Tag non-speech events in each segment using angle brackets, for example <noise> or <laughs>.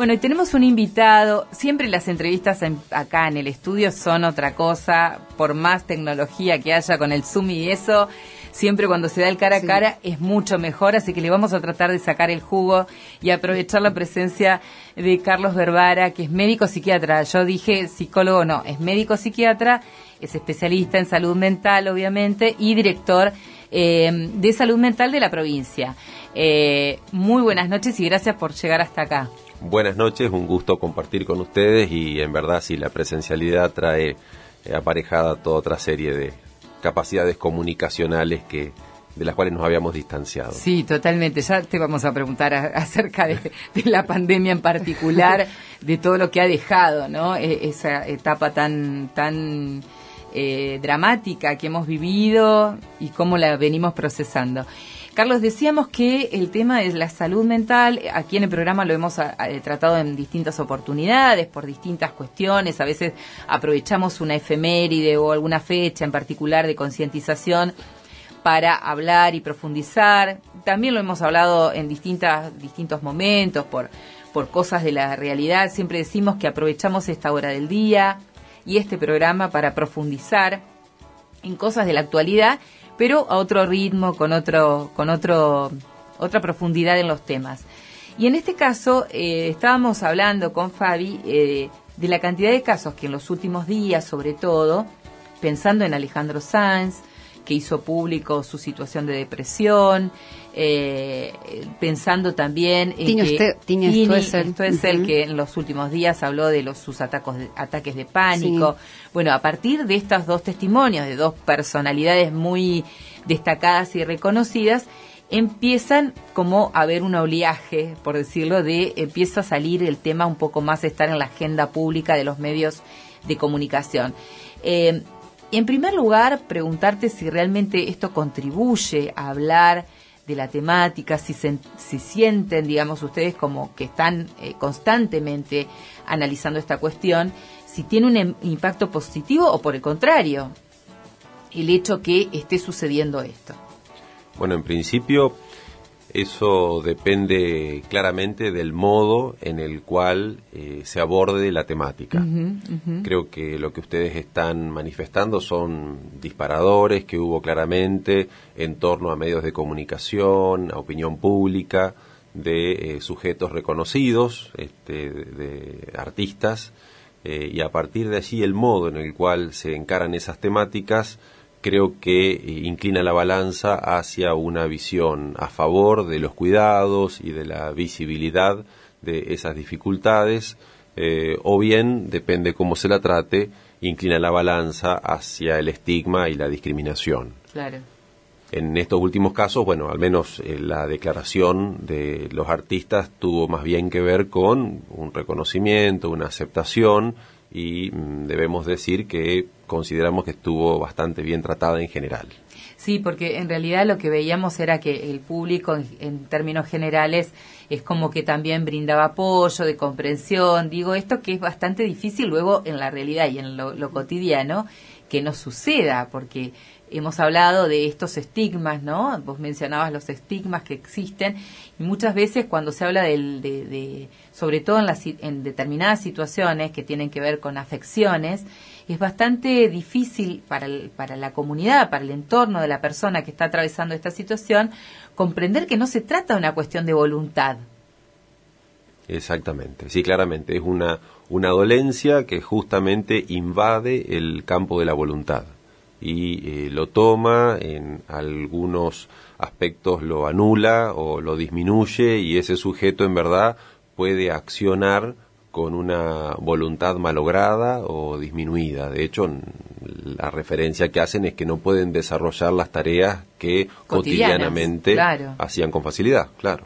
Bueno, y tenemos un invitado. Siempre las entrevistas acá en el estudio son otra cosa, por más tecnología que haya con el Zoom y eso. Siempre cuando se da el cara a cara es mucho mejor, así que le vamos a tratar de sacar el jugo y aprovechar la presencia de Carlos Berbara, que es médico psiquiatra. Yo dije psicólogo, no, es médico psiquiatra, es especialista en salud mental, obviamente, y director eh, de salud mental de la provincia. Eh, muy buenas noches y gracias por llegar hasta acá. Buenas noches, un gusto compartir con ustedes y en verdad sí, la presencialidad trae eh, aparejada toda otra serie de capacidades comunicacionales que de las cuales nos habíamos distanciado. Sí, totalmente. Ya te vamos a preguntar <laughs> acerca de, la pandemia en particular, de todo lo que ha dejado, ¿no? E, esa etapa tan tan eh, dramática que hemos vivido y cómo la venimos procesando. Carlos, decíamos que el tema de la salud mental, aquí en el programa lo hemos tratado en distintas oportunidades, por distintas cuestiones, a veces aprovechamos una efeméride o alguna fecha en particular de concientización para hablar y profundizar. También lo hemos hablado en distintas, distintos momentos por, por cosas de la realidad. Siempre decimos que aprovechamos esta hora del día y este programa para profundizar en cosas de la actualidad pero a otro ritmo, con otro, con otro, otra profundidad en los temas. Y en este caso eh, estábamos hablando con Fabi eh, de la cantidad de casos que en los últimos días, sobre todo, pensando en Alejandro Sanz, que hizo público su situación de depresión, eh, pensando también en que Tini, esto es el que en los últimos días habló de los, sus atacos de, ataques de pánico. Bueno, a partir de estos dos testimonios de dos personalidades muy destacadas y reconocidas, empiezan como a haber un oleaje, por decirlo, de empieza a salir el tema un poco más estar en la agenda pública de los medios de comunicación. Eh, en primer lugar, preguntarte si realmente esto contribuye a hablar de la temática, si, se, si sienten, digamos, ustedes como que están eh, constantemente analizando esta cuestión, si tiene un em, impacto positivo o por el contrario, el hecho que esté sucediendo esto. Bueno, en principio eso depende claramente del modo en el cual eh, se aborde la temática. Creo que lo que ustedes están manifestando son disparadores que hubo claramente en torno a medios de comunicación, a opinión pública, de eh, sujetos reconocidos, este, de, artistas, eh, y a partir de allí el modo en el cual se encaran esas temáticas creo que eh, inclina la balanza hacia una visión a favor de los cuidados y de la visibilidad de esas dificultades, eh, o bien, depende cómo se la trate, inclina la balanza hacia el estigma y la discriminación. Claro. En estos últimos casos, bueno, al menos eh, la declaración de los artistas tuvo más bien que ver con un reconocimiento, una aceptación y mm, debemos decir que consideramos que estuvo bastante bien tratada en general. Sí, porque en realidad lo que veíamos era que el público, en, términos generales, es como que también brindaba apoyo, de comprensión. Digo, esto que es bastante difícil luego en la realidad y en lo, lo cotidiano, que no suceda, porque hemos hablado de estos estigmas, ¿no? Vos mencionabas los estigmas que existen y muchas veces cuando se habla del, de, sobre todo en, determinadas situaciones que tienen que ver con afecciones, es bastante difícil para, para la comunidad, para el entorno de la persona que está atravesando esta situación, comprender que no se trata de una cuestión de voluntad. Exactamente, sí, claramente, es una, una dolencia que justamente invade el campo de la voluntad y eh, lo toma, en algunos aspectos lo anula o lo disminuye y ese sujeto en verdad puede accionar con una voluntad malograda o disminuida. De hecho, la referencia que hacen es que no pueden desarrollar las tareas que cotidianamente hacían con facilidad, claro.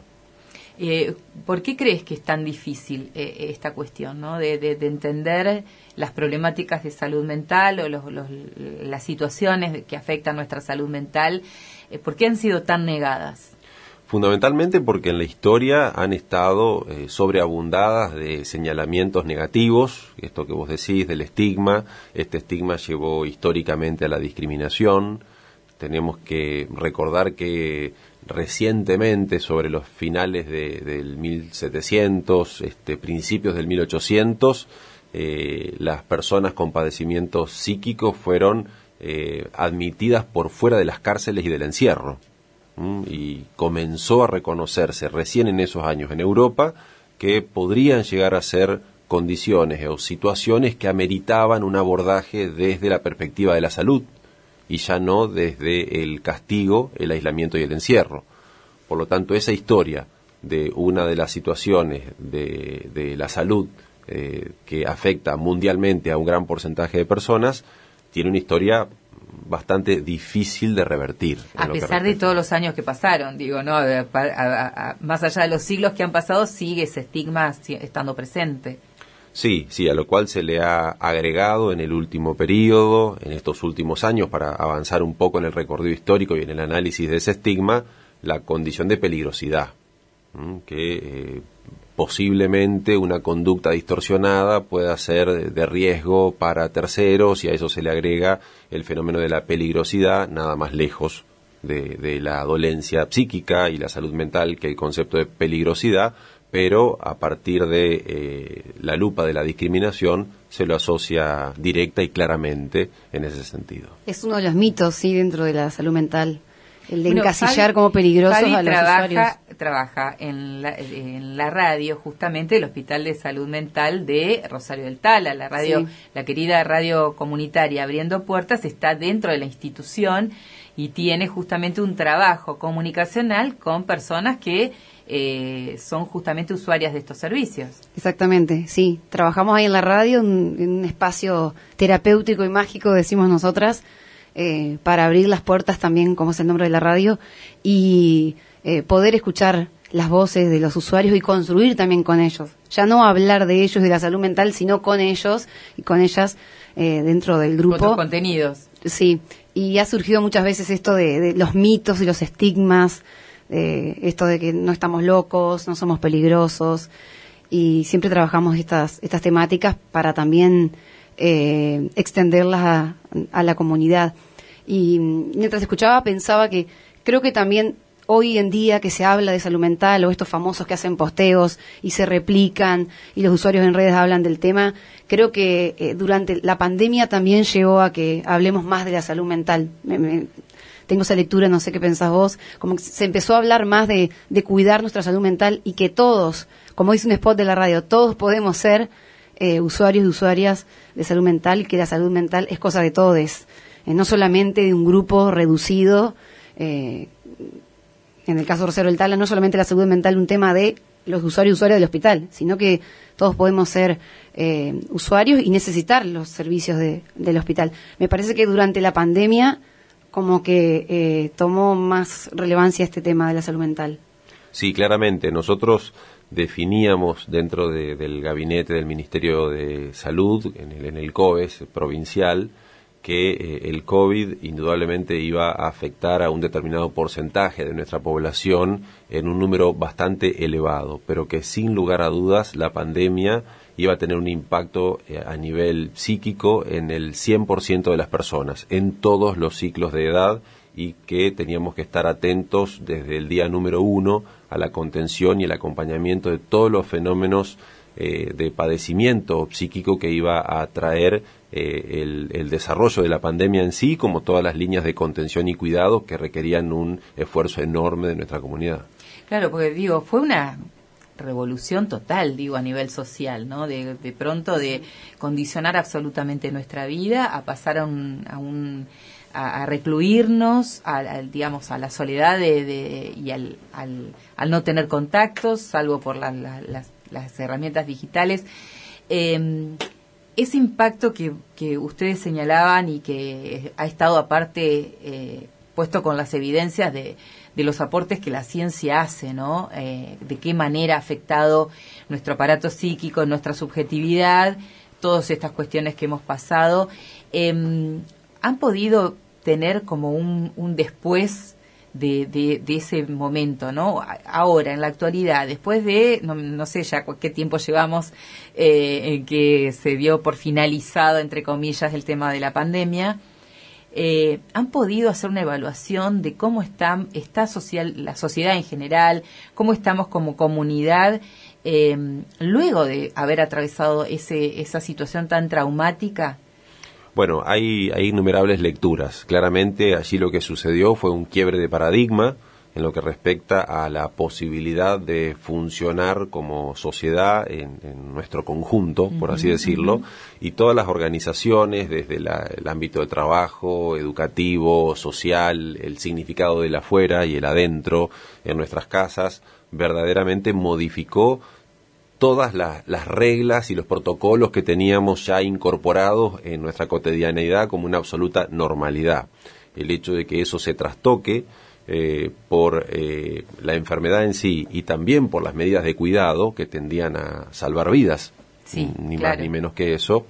Eh, ¿Por qué crees que es tan difícil eh, esta cuestión ¿no? de, entender las problemáticas de salud mental o las situaciones que afectan nuestra salud mental? Eh, ¿Por qué han sido tan negadas? Fundamentalmente porque en la historia han estado sobreabundadas de señalamientos negativos, esto que vos decís del estigma, este estigma llevó históricamente a la discriminación, Tenemos que recordar que recientemente, sobre los finales de, del 1700, este, principios del 1800, eh, las personas con padecimientos psíquicos fueron eh, admitidas por fuera de las cárceles y del encierro. Y comenzó a reconocerse recién en esos años en Europa que podrían llegar a ser condiciones o situaciones que ameritaban un abordaje desde la perspectiva de la salud y ya no desde el castigo, el aislamiento y el encierro. Por lo tanto, esa historia de una de las situaciones de, de la salud eh, que afecta mundialmente a un gran porcentaje de personas tiene una historia bastante difícil de revertir. A pesar de todos los años que pasaron, digo, no, más allá de los siglos que han pasado, sigue ese estigma estando presente. Sí, sí, a lo cual se le ha agregado en el último periodo, en estos últimos años, para avanzar un poco en el recorrido histórico y en el análisis de ese estigma, la condición de peligrosidad, que eh, posiblemente una conducta distorsionada pueda ser de riesgo para terceros y a eso se le agrega el fenómeno de la peligrosidad, nada más lejos de, la dolencia psíquica y la salud mental que el concepto de peligrosidad, pero a partir de eh, la lupa de la discriminación se lo asocia directa y claramente en ese sentido. Es uno de los mitos, sí, dentro de la salud mental, el de encasillar como peligrosos a los trabaja, Trabaja en la, en la radio, justamente, el Hospital de Salud Mental de Rosario del Tala, la radio, la querida radio comunitaria Abriendo Puertas, está dentro de la institución y tiene justamente un trabajo comunicacional con personas que eh, son justamente usuarias de estos servicios. Exactamente, sí. Trabajamos ahí en la radio, en, un espacio terapéutico y mágico, decimos nosotras, eh, para abrir las puertas también, como es el nombre de la radio, y eh, poder escuchar las voces de los usuarios y construir también con ellos. Ya no hablar de ellos de la salud mental, sino con ellos y con ellas dentro del grupo. Con contenidos. Sí, y ha surgido muchas veces esto de los mitos y los estigmas eh, esto de que no estamos locos, no somos peligrosos, y siempre trabajamos estas, estas temáticas para también eh, extenderlas a, la comunidad. Y mientras escuchaba pensaba que creo que también hoy en día que se habla de salud mental o estos famosos que hacen posteos y se replican y los usuarios en redes hablan del tema, creo que eh, durante la pandemia también llevó a que hablemos más de la salud mental tengo esa lectura, no sé qué pensás vos, como que se empezó a hablar más de, de cuidar nuestra salud mental y que todos, como dice un spot de la radio, todos podemos ser eh, usuarios y usuarias de salud mental que la salud mental es cosa de todos, eh, no solamente de un grupo reducido. Eh, en el caso de Rosero del Tala, no solamente la salud mental un tema de los usuarios y usuarias del hospital, sino que todos podemos ser usuarios y necesitar los servicios de, del hospital. Me parece que durante la pandemia como que eh, tomó más relevancia este tema de la salud mental. Sí, claramente. Nosotros definíamos dentro del gabinete del Ministerio de Salud, en el, en el COES provincial, que eh, el COVID indudablemente iba a afectar a un determinado porcentaje de nuestra población en un número bastante elevado, pero que sin lugar a dudas la pandemia iba a tener un impacto eh, a nivel psíquico en el 100% de las personas, en todos los ciclos de edad y que teníamos que estar atentos desde el día número uno a la contención y el acompañamiento de todos los fenómenos eh, de padecimiento psíquico que iba a traer eh, el, el, desarrollo de la pandemia en sí, como todas las líneas de contención y cuidado que requerían un esfuerzo enorme de nuestra comunidad. Claro, porque digo, fue una revolución total, digo, a nivel social, ¿no? De, de pronto de condicionar absolutamente nuestra vida a pasar a un, a, un, a, recluirnos, a, digamos, a la soledad de, y al, al, al, no tener contactos, salvo por las, las, herramientas digitales. Eh, ese impacto que, que ustedes señalaban y que ha estado aparte eh, puesto con las evidencias de, de los aportes que la ciencia hace, ¿no? Eh, de qué manera ha afectado nuestro aparato psíquico, nuestra subjetividad, todas estas cuestiones que hemos pasado. Em, ¿Han podido tener como un, después de, ese momento, ¿no? Ahora, en la actualidad, después de, no, sé ya qué tiempo llevamos eh, en que se dio por finalizado, entre comillas, el tema de la pandemia, eh, ¿han podido hacer una evaluación de cómo está, está social, la sociedad en general, cómo estamos como comunidad eh, luego de haber atravesado ese, esa situación tan traumática? Bueno, hay, hay innumerables lecturas. Claramente allí lo que sucedió fue un quiebre de paradigma en lo que respecta a la posibilidad de funcionar como sociedad en, nuestro conjunto, por así decirlo, y todas las organizaciones, desde el ámbito de trabajo, educativo, social, el significado del afuera y el adentro en nuestras casas, verdaderamente modificó todas las reglas y los protocolos que teníamos ya incorporados en nuestra cotidianeidad como una absoluta normalidad. El hecho de que eso se trastoque eh, por eh, la enfermedad en sí y también por las medidas de cuidado que tendían a salvar vidas, ni más ni menos que eso,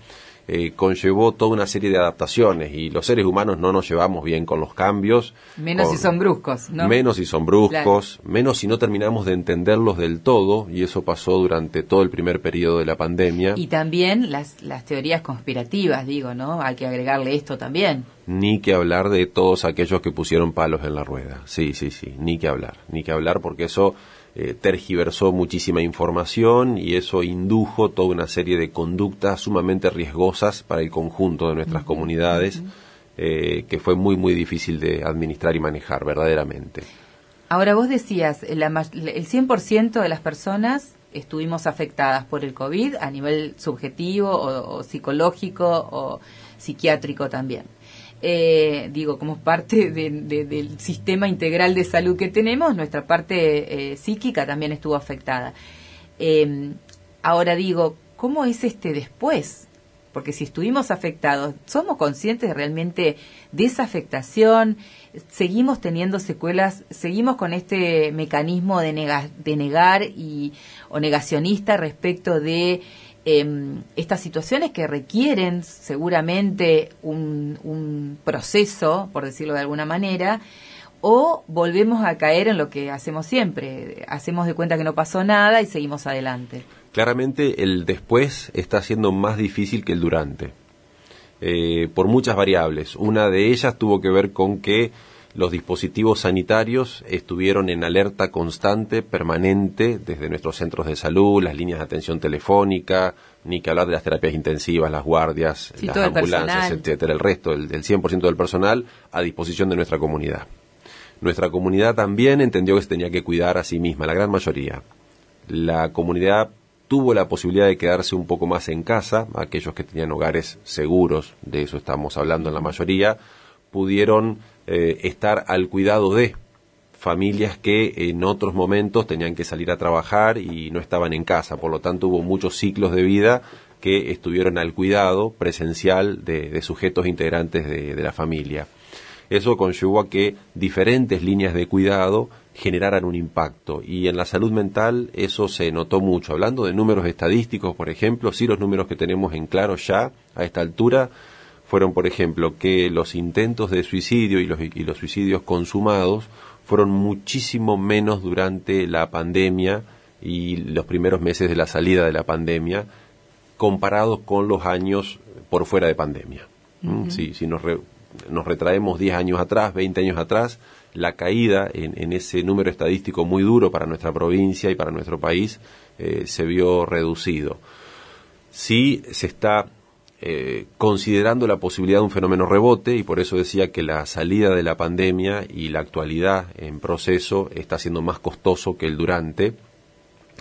eh, conllevó toda una serie de adaptaciones y los seres humanos no nos llevamos bien con los cambios. Menos si son bruscos, ¿no? Menos si son bruscos, menos si no terminamos de entenderlos del todo y eso pasó durante todo el primer periodo de la pandemia. Y también las, las teorías conspirativas, digo, ¿no? Hay que agregarle esto también. Ni que hablar de todos aquellos que pusieron palos en la rueda. Sí, sí, sí, ni que hablar, ni que hablar porque eso eh, tergiversó muchísima información y eso indujo toda una serie de conductas sumamente riesgosas para el conjunto de nuestras comunidades, eh, que fue muy, muy difícil de administrar y manejar, verdaderamente. Ahora vos decías, el 100% de las personas estuvimos afectadas por el COVID a nivel subjetivo o psicológico o psiquiátrico también eh, digo, como parte del sistema integral de salud que tenemos, nuestra parte eh, psíquica también estuvo afectada. Em, ahora digo, ¿cómo es este después? Porque si estuvimos afectados, ¿somos conscientes realmente de esa afectación? ¿Seguimos teniendo secuelas? ¿Seguimos con este mecanismo de, de negar y, o negacionista respecto de Em, estas situaciones que requieren seguramente un, proceso, por decirlo de alguna manera, o volvemos a caer en lo que hacemos siempre, hacemos de cuenta que no pasó nada y seguimos adelante. Claramente el después está siendo más difícil que el durante, eh, por muchas variables. Una de ellas tuvo que ver con que los dispositivos sanitarios estuvieron en alerta constante, permanente, desde nuestros centros de salud, las líneas de atención telefónica, ni que hablar de las terapias intensivas, las guardias, las ambulancias, etcétera, el resto, el, 100% del personal a disposición de nuestra comunidad. Nuestra comunidad también entendió que se tenía que cuidar a sí misma, la gran mayoría. La comunidad tuvo la posibilidad de quedarse un poco más en casa, aquellos que tenían hogares seguros, de eso estamos hablando en la mayoría, pudieron eh, estar al cuidado de familias que en otros momentos tenían que salir a trabajar y no estaban en casa. Por lo tanto, hubo muchos ciclos de vida que estuvieron al cuidado presencial de, sujetos integrantes de, la familia. Eso conllevó a que diferentes líneas de cuidado generaran un impacto y en la salud mental eso se notó mucho. Hablando de números estadísticos, por ejemplo, sí los números que tenemos en claro ya a esta altura fueron, por ejemplo, que los intentos de suicidio y los, y los suicidios consumados fueron muchísimo menos durante la pandemia y los primeros meses de la salida de la pandemia comparados con los años por fuera de pandemia. ¿Mm? Si, nos, nos retraemos 10 años atrás, 20 años atrás, la caída en, ese número estadístico muy duro para nuestra provincia y para nuestro país eh, se vio reducido. Sí se está eh, considerando la posibilidad de un fenómeno rebote y por eso decía que la salida de la pandemia y la actualidad en proceso está siendo más costoso que el durante,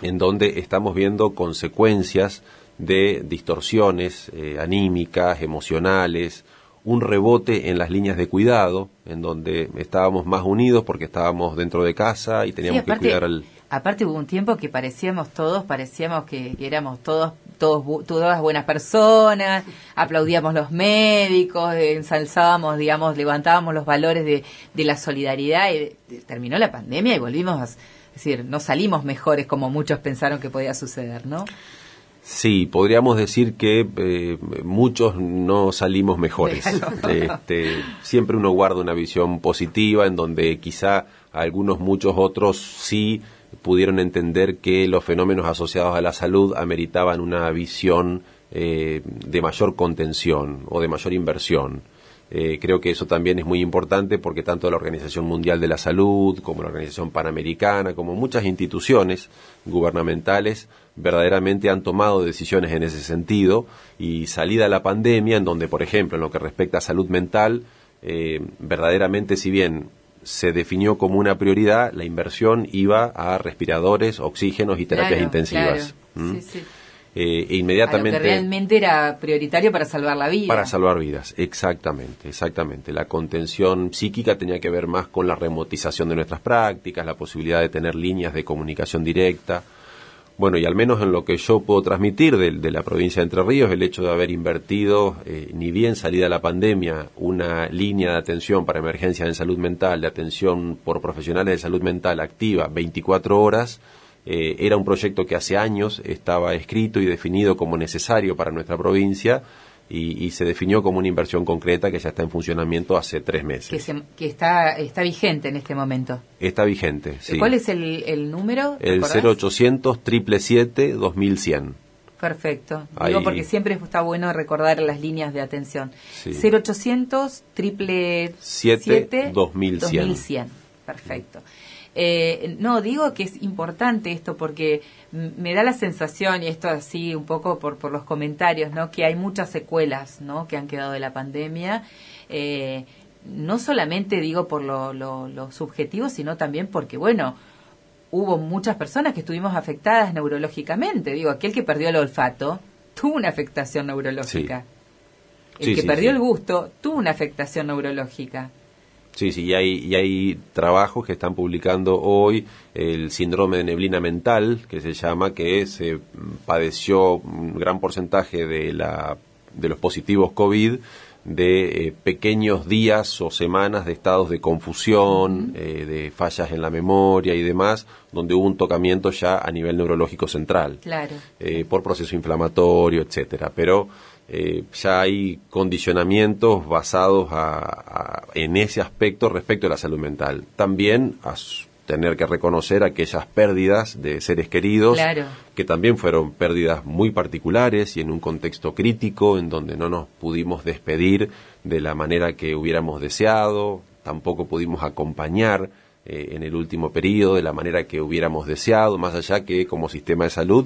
en donde estamos viendo consecuencias de distorsiones eh, anímicas, emocionales, un rebote en las líneas de cuidado, en donde estábamos más unidos porque estábamos dentro de casa y teníamos que cuidar al aparte hubo un tiempo que parecíamos todos, parecíamos que, éramos todos, todos, todas buenas personas, aplaudíamos los médicos, ensalzábamos, digamos, levantábamos los valores de, de la solidaridad y terminó la pandemia y volvimos, a, es decir, no salimos mejores como muchos pensaron que podía suceder, ¿no? Sí, podríamos decir que eh, muchos no salimos mejores. <laughs> Este, siempre uno guarda una visión positiva en donde quizá algunos, muchos otros sí pudieron entender que los fenómenos asociados a la salud ameritaban una visión eh, de mayor contención o de mayor inversión. Eh, creo que eso también es muy importante porque tanto la Organización Mundial de la Salud como la Organización Panamericana, como muchas instituciones gubernamentales, verdaderamente han tomado decisiones en ese sentido y salida la pandemia, en donde, por ejemplo, en lo que respecta a salud mental, eh, verdaderamente, si bien se definió como una prioridad, la inversión iba a respiradores, oxígenos y terapias intensivas. Sí, sí. Eh, e inmediatamente... realmente era prioritario para salvar la vida. Para salvar vidas, exactamente, exactamente. La contención psíquica tenía que ver más con la remotización de nuestras prácticas, la posibilidad de tener líneas de comunicación directa. Bueno, y al menos en lo que yo puedo transmitir de, la provincia de Entre Ríos, el hecho de haber invertido, eh, ni bien salida la pandemia, una línea de atención para emergencias en salud mental, de atención por profesionales de salud mental activa 24 horas, eh, era un proyecto que hace años estaba escrito y definido como necesario para nuestra provincia y, se definió como una inversión concreta que ya está en funcionamiento hace tres meses. Que, está, está vigente en este momento. Está vigente, sí. ¿Cuál es el, número? El 0800 777 2100. Perfecto. Digo porque siempre está bueno recordar las líneas de atención. 0800 777 2100. 2100. Perfecto. Eh, no, digo que es importante esto porque me da la sensación, y esto así un poco por, por los comentarios, ¿no? que hay muchas secuelas ¿no? que han quedado de la pandemia. Eh, no solamente digo por lo, lo, subjetivo, sino también porque, bueno, hubo muchas personas que estuvimos afectadas neurológicamente. Digo, aquel que perdió el olfato tuvo una afectación neurológica. El que perdió el gusto tuvo una afectación neurológica. Sí, sí, y hay, y hay trabajos que están publicando hoy el síndrome de neblina mental, que se llama, que se padeció un gran porcentaje de, la, de los positivos COVID de eh, pequeños días o semanas de estados de confusión, eh, de fallas en la memoria y demás, donde hubo un tocamiento ya a nivel neurológico central, claro. Eh, por proceso inflamatorio, etcétera. Pero eh, ya hay condicionamientos basados en ese aspecto respecto a la salud mental. También a tener que reconocer aquellas pérdidas de seres queridos, que también fueron pérdidas muy particulares y en un contexto crítico en donde no nos pudimos despedir de la manera que hubiéramos deseado, tampoco pudimos acompañar eh, en el último periodo de la manera que hubiéramos deseado, más allá que como sistema de salud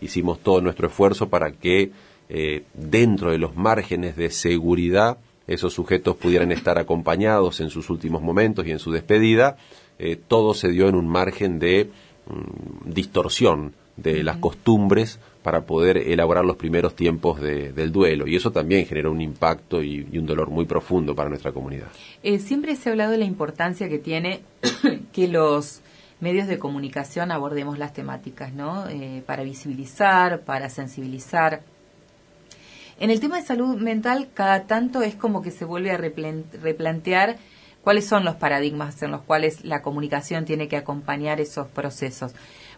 hicimos todo nuestro esfuerzo para que eh, dentro de los márgenes de seguridad esos sujetos pudieran estar acompañados en sus últimos momentos y en su despedida, eh, todo se dio en un margen de mm, distorsión de las costumbres para poder elaborar los primeros tiempos del duelo. Y eso también generó un impacto y, un dolor muy profundo para nuestra comunidad. Eh, siempre se ha hablado de la importancia que tiene <coughs> que los medios de comunicación abordemos las temáticas, ¿no? para visibilizar, para sensibilizar. En el tema de salud mental, cada tanto es como que se vuelve a replantear cuáles son los paradigmas en los cuales la comunicación tiene que acompañar esos procesos.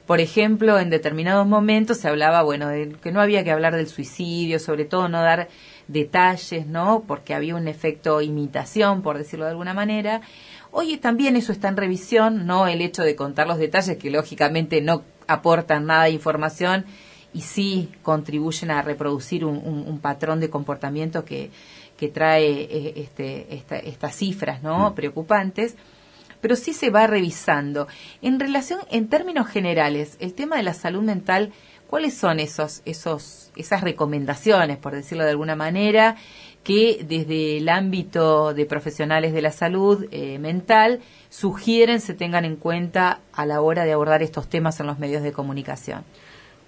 Por ejemplo, en determinados momentos se hablaba, bueno, de que no había que hablar del suicidio, sobre todo no dar detalles, ¿no? Porque había un efecto imitación, por decirlo de alguna manera. Oye, también eso está en revisión, ¿no? El hecho de contar los detalles que lógicamente no aportan nada de información y sí contribuyen a reproducir un, patrón de comportamiento que, que trae eh, este, estas cifras ¿no? Mm. preocupantes pero sí se va revisando. En relación, en términos generales, el tema de la salud mental, ¿cuáles son esos, esos, esas recomendaciones, por decirlo de alguna manera, que desde el ámbito de profesionales de la salud eh, mental sugieren se tengan en cuenta a la hora de abordar estos temas en los medios de comunicación?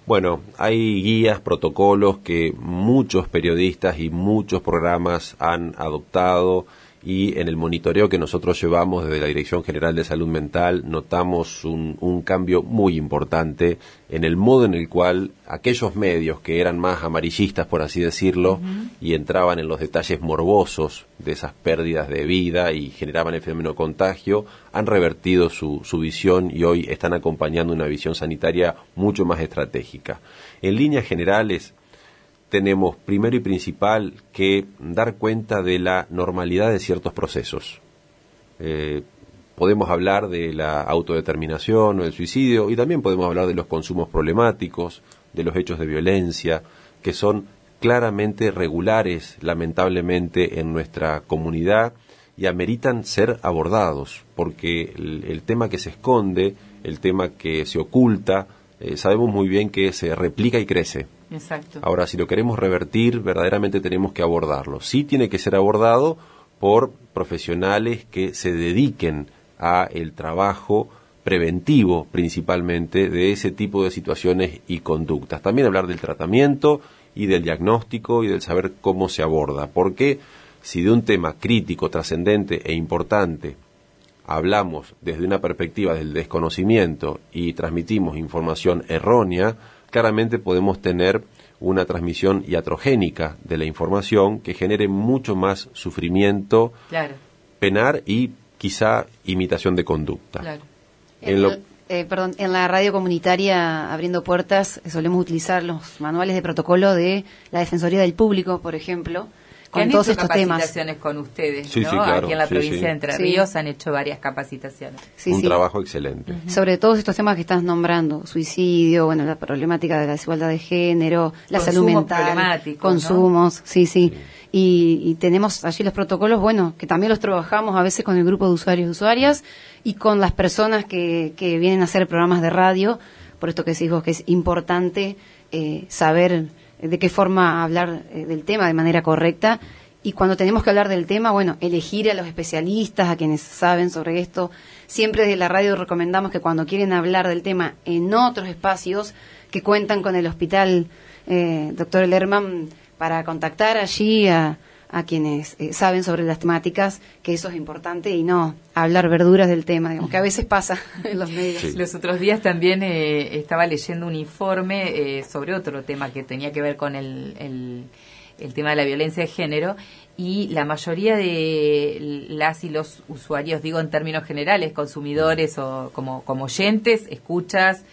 Bueno, hay guías, protocolos que muchos periodistas y muchos programas han adoptado y en el monitoreo que nosotros llevamos desde la Dirección General de Salud Mental notamos un, cambio muy importante en el modo en el cual aquellos medios que eran más amarillistas, por así decirlo, y entraban en los detalles morbosos de esas pérdidas de vida y generaban el fenómeno contagio, han revertido su, su visión y hoy están acompañando una visión sanitaria mucho más estratégica. En líneas generales, tenemos primero y principal que dar cuenta de la normalidad de ciertos procesos. Eh, podemos hablar de la autodeterminación o del suicidio y también podemos hablar de los consumos problemáticos, de los hechos de violencia, que son claramente regulares, lamentablemente, en nuestra comunidad y ameritan ser abordados, porque el, tema que se esconde, el tema que se oculta, eh, sabemos muy bien que se replica y crece. Exacto. Ahora, si lo queremos revertir, verdaderamente tenemos que abordarlo. Sí tiene que ser abordado por profesionales que se dediquen a el trabajo preventivo principalmente de ese tipo de situaciones y conductas. También hablar del tratamiento y del diagnóstico y del saber cómo se aborda. Porque si de un tema crítico, trascendente e importante hablamos desde una perspectiva del desconocimiento y transmitimos información errónea, claramente podemos tener una transmisión iatrogénica de la información que genere mucho más sufrimiento, penar y quizá imitación de conducta. En, eh, perdón, en la radio comunitaria Abriendo Puertas solemos utilizar los manuales de protocolo de la Defensoría del Público, por ejemplo, con todos estos capacitaciones con ustedes, ¿no? Aquí en la provincia de Entre Ríos han hecho varias capacitaciones. Un trabajo excelente. Sobre todos estos temas que estás nombrando, suicidio, bueno, la problemática de la desigualdad de género, la salud mental, consumos, sí, sí. Y, tenemos allí los protocolos, bueno, que también los trabajamos a veces con el grupo de usuarios y usuarias y con las personas que, que vienen a hacer programas de radio, por esto que decís vos que es importante eh, saber de qué forma hablar eh, del tema de manera correcta. Y cuando tenemos que hablar del tema, bueno, elegir a los especialistas, a quienes saben sobre esto. Siempre desde la radio recomendamos que cuando quieren hablar del tema en otros espacios que cuentan con el hospital, eh, doctor Lerman, para contactar allí a, a quienes eh, saben sobre las temáticas, que eso es importante y no hablar verduras del tema, digamos, que a veces pasa <laughs> en los medios. Los otros días también eh, estaba leyendo un informe eh, sobre otro tema que tenía que ver con el, el, tema de la violencia de género y la mayoría de las y los usuarios, digo en términos generales, consumidores o como, como oyentes, escuchas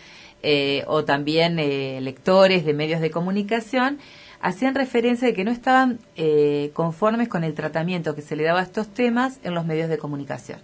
o también lectores de medios de comunicación, hacían referencia de que no estaban eh, conformes con el tratamiento que se le daba a estos temas en los medios de comunicación.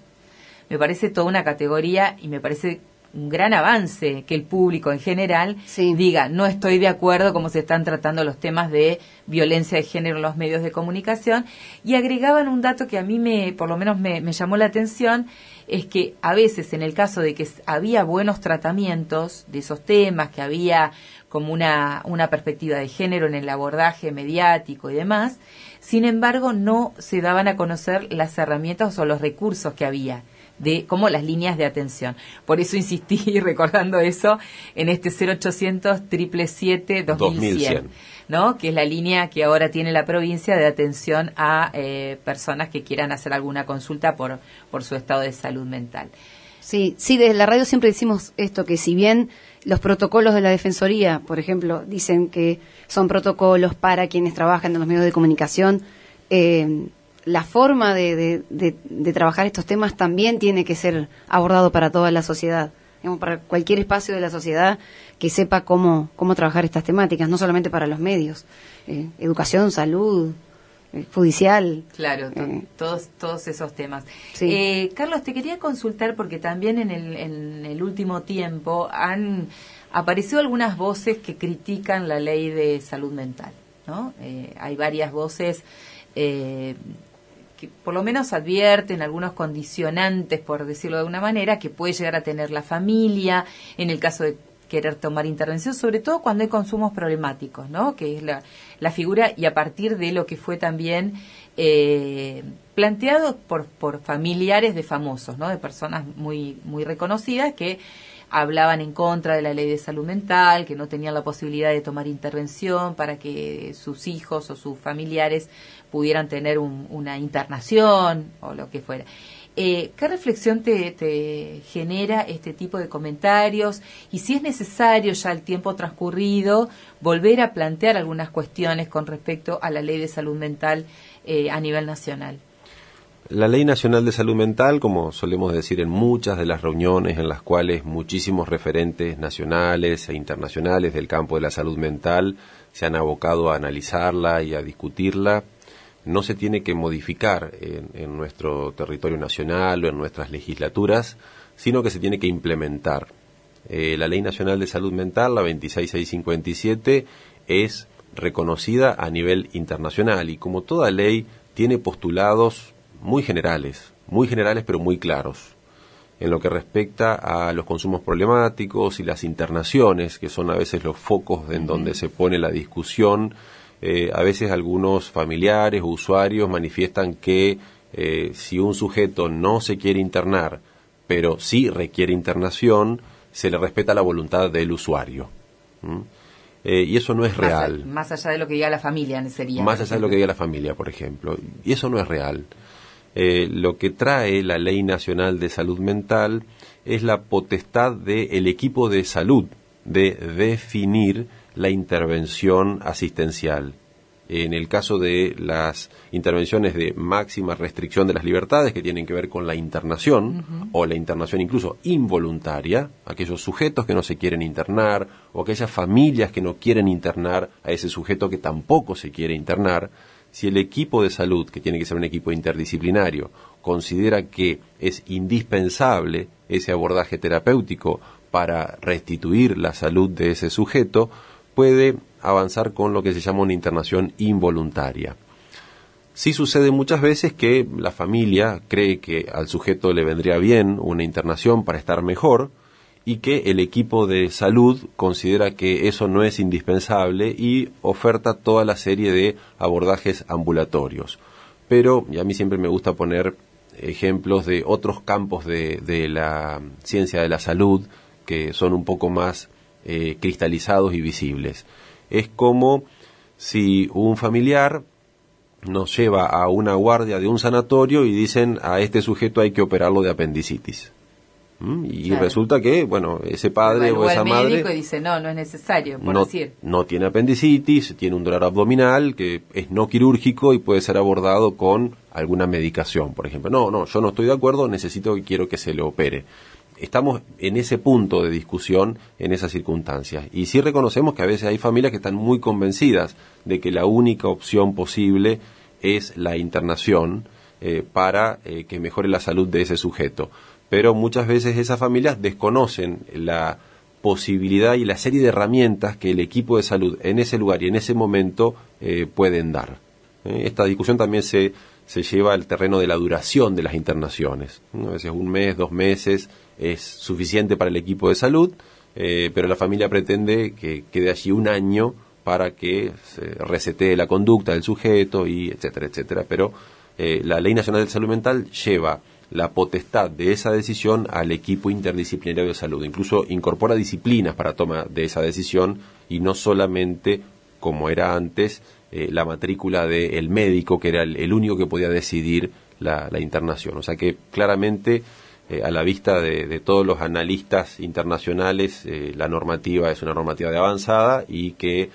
Me parece toda una categoría y me parece un gran avance que el público en general diga no estoy de acuerdo cómo se están tratando los temas de violencia de género en los medios de comunicación y agregaban un dato que a mí me por lo menos me, me llamó la atención es que a veces en el caso de que había buenos tratamientos de esos temas que había como una, una perspectiva de género en el abordaje mediático y demás, sin embargo no se daban a conocer las herramientas o los recursos que había de como las líneas de atención. Por eso insistí <laughs> recordando eso en este 0800 777 2100, ¿no? Que es la línea que ahora tiene la provincia de atención a eh, personas que quieran hacer alguna consulta por por su estado de salud mental. Sí, sí, desde la radio siempre decimos esto que si bien los protocolos de la Defensoría, por ejemplo, dicen que son protocolos para quienes trabajan en los medios de comunicación. Eh, la forma de, trabajar estos temas también tiene que ser abordado para toda la sociedad, para cualquier espacio de la sociedad que sepa cómo, cómo trabajar estas temáticas, no solamente para los medios, eh, educación, salud, judicial. Claro, todos, todos esos temas. Carlos, te quería consultar porque también en el, en el último tiempo han aparecido algunas voces que critican la ley de salud mental. ¿no? hay varias voces eh, que por lo menos advierten algunos condicionantes, por decirlo de alguna manera, que puede llegar a tener la familia en el caso de querer tomar intervención, sobre todo cuando hay consumos problemáticos, ¿no? Que es la, la figura y a partir de lo que fue también eh, planteado por, por familiares de famosos, ¿no? De personas muy, muy reconocidas que hablaban en contra de la ley de salud mental, que no tenían la posibilidad de tomar intervención para que sus hijos o sus familiares pudieran tener una internación o lo que fuera. Eh, ¿Qué reflexión te, genera este tipo de comentarios? Y si es necesario, ya el tiempo transcurrido, volver a plantear algunas cuestiones con respecto a la ley de salud mental eh, a nivel nacional. La Ley Nacional de Salud Mental, como solemos decir en muchas de las reuniones en las cuales muchísimos referentes nacionales e internacionales del campo de la salud mental se han abocado a analizarla y a discutirla, no se tiene que modificar en, nuestro territorio nacional o en nuestras legislaturas, sino que se tiene que implementar. Eh, la Ley Nacional de Salud Mental, la 26657, es reconocida a nivel internacional y como toda ley tiene postulados muy generales, muy generales pero muy claros en lo que respecta a los consumos problemáticos y las internaciones, que son a veces los focos en donde se pone la discusión. Eh, a veces algunos familiares o usuarios manifiestan que eh, si un sujeto no se quiere internar, pero sí requiere internación, se le respeta la voluntad del usuario. Eh, y eso no es real. más allá de lo que diga la familia, sería. Más allá de lo que diga la familia, por ejemplo. Y eso no es real. Eh, lo que trae la Ley Nacional de Salud Mental es la potestad del equipo de salud de definir la intervención asistencial. En el caso de las intervenciones de máxima restricción de las libertades que tienen que ver con la internación o la internación incluso involuntaria, aquellos sujetos que no se quieren internar o aquellas familias que no quieren internar a ese sujeto que tampoco se quiere internar, si el equipo de salud, que tiene que ser un equipo interdisciplinario, considera que es indispensable ese abordaje terapéutico para restituir la salud de ese sujeto, puede avanzar con lo que se llama una internación involuntaria. Sí sucede muchas veces que la familia cree que al sujeto le vendría bien una internación para estar mejor, y que el equipo de salud considera que eso no es indispensable y oferta toda la serie de abordajes ambulatorios. Pero, y a mí siempre me gusta poner ejemplos de otros campos de, la ciencia de la salud que son un poco más eh, cristalizados y visibles. Es como si un familiar nos lleva a una guardia de un sanatorio y dicen a este sujeto hay que operarlo de apendicitis. ¿Mm? Y resulta que, bueno, ese padre o esa madre... dice, no, no es necesario, por no, decir. No tiene apendicitis, tiene un dolor abdominal que es no quirúrgico y puede ser abordado con alguna medicación, por ejemplo. No, no, yo no estoy de acuerdo, necesito y quiero que se le opere. Estamos en ese punto de discusión, en esas circunstancias. Y sí reconocemos que a veces hay familias que están muy convencidas de que la única opción posible es la internación eh, para eh, que mejore la salud de ese sujeto pero muchas veces esas familias desconocen la posibilidad y la serie de herramientas que el equipo de salud en ese lugar y en ese momento eh, pueden dar. Esta discusión también se, se lleva al terreno de la duración de las internaciones. A veces un mes, dos meses es suficiente para el equipo de salud, eh, pero la familia pretende que quede allí un año para que se resetee la conducta del sujeto y etcétera, etcétera. Pero la Ley Nacional de Salud Mental lleva la potestad de esa decisión al equipo interdisciplinario de salud. Incluso incorpora disciplinas para toma de esa decisión y no solamente, como era antes, eh, la matrícula del médico, que era el, único que podía decidir la, internación. O sea que claramente, eh, a la vista de, todos los analistas internacionales, eh, la normativa es una normativa de avanzada y que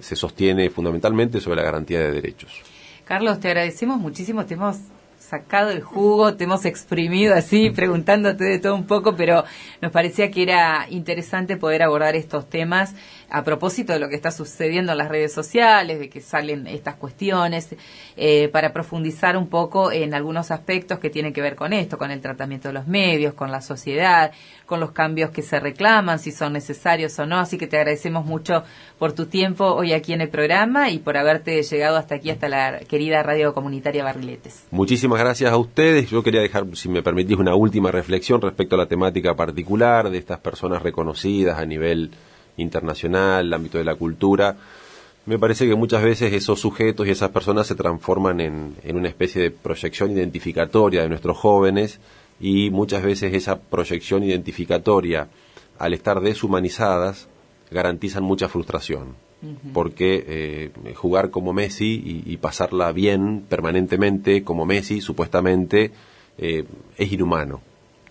se sostiene fundamentalmente sobre la garantía de derechos. Carlos, te agradecemos muchísimo. Te hemos sacado el jugo, te hemos exprimido así, preguntándote de todo un poco, pero nos parecía que era interesante poder abordar estos temas a propósito de lo que está sucediendo en las redes sociales, de que salen estas cuestiones, eh, para profundizar un poco en algunos aspectos que tienen que ver con esto, con el tratamiento de los medios, con la sociedad, con los cambios que se reclaman, si son necesarios o no. Así que te agradecemos mucho por tu tiempo hoy aquí en el programa y por haberte llegado hasta aquí, hasta la querida radio comunitaria Barriletes. Muchísimas gracias a ustedes. Yo quería dejar, si me permitís, una última reflexión respecto a la temática particular de estas personas reconocidas a nivel internacional, el ámbito de la cultura, me parece que muchas veces esos sujetos y esas personas se transforman en, una especie de proyección identificatoria de nuestros jóvenes y muchas veces esa proyección identificatoria, al estar deshumanizadas, garantizan mucha frustración. Porque eh, jugar como Messi y, pasarla bien permanentemente como Messi, supuestamente, eh, es inhumano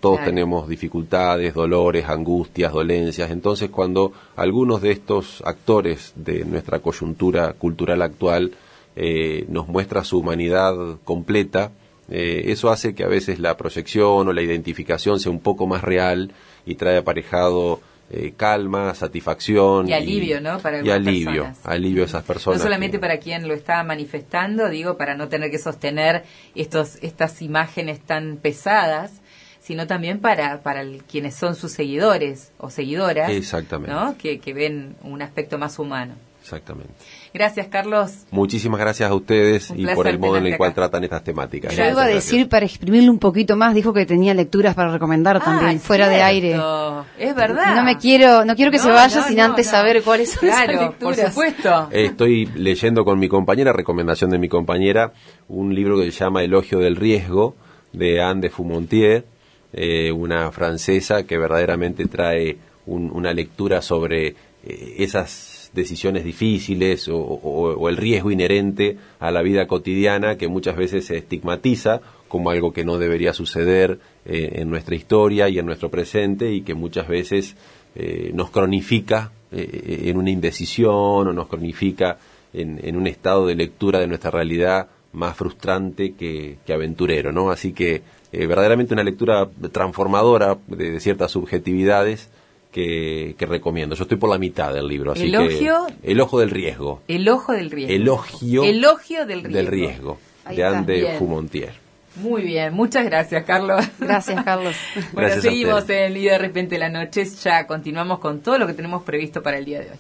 todos tenemos dificultades, dolores, angustias, dolencias. Entonces, cuando algunos de estos actores de nuestra coyuntura cultural actual eh, nos muestra su humanidad completa, eh, eso hace que a veces la proyección o la identificación sea un poco más real y trae aparejado eh, calma, satisfacción y alivio, ¿no? Para y alivio, alivio a esas personas. No solamente para quien lo está manifestando, digo, para no tener que sostener estos estas imágenes tan pesadas sino también para, para quienes son sus seguidores o seguidoras, Exactamente. ¿no? que, que ven un aspecto más humano. Exactamente. Gracias, Carlos. Muchísimas gracias a ustedes y por el modo en el cual tratan estas temáticas. Yo iba a decir, para exprimirle un poquito más, dijo que tenía lecturas para recomendar también, fuera de aire. Es verdad. No me quiero, no quiero que se vaya sin antes saber cuáles son claro, por supuesto. Estoy leyendo con mi compañera, recomendación de mi compañera, un libro que se llama Elogio del Riesgo, de Anne de Fumontier, eh, una francesa que verdaderamente trae una lectura sobre eh, esas decisiones difíciles o, el riesgo inherente a la vida cotidiana que muchas veces se estigmatiza como algo que no debería suceder eh, en nuestra historia y en nuestro presente y que muchas veces nos cronifica en una indecisión o nos cronifica en, un estado de lectura de nuestra realidad más frustrante que, aventurero, ¿no? Así que eh, verdaderamente una lectura transformadora de, ciertas subjetividades que, recomiendo. Yo estoy por la mitad del libro, así Elogio, que... El ojo del riesgo. El ojo del riesgo. Elogio, Elogio del riesgo. Del riesgo de Anne Fumontier. Muy bien, muchas gracias, Carlos. Gracias, Carlos. <laughs> bueno, seguimos en el día de repente la noche, ya continuamos con todo lo que tenemos previsto para el día de hoy.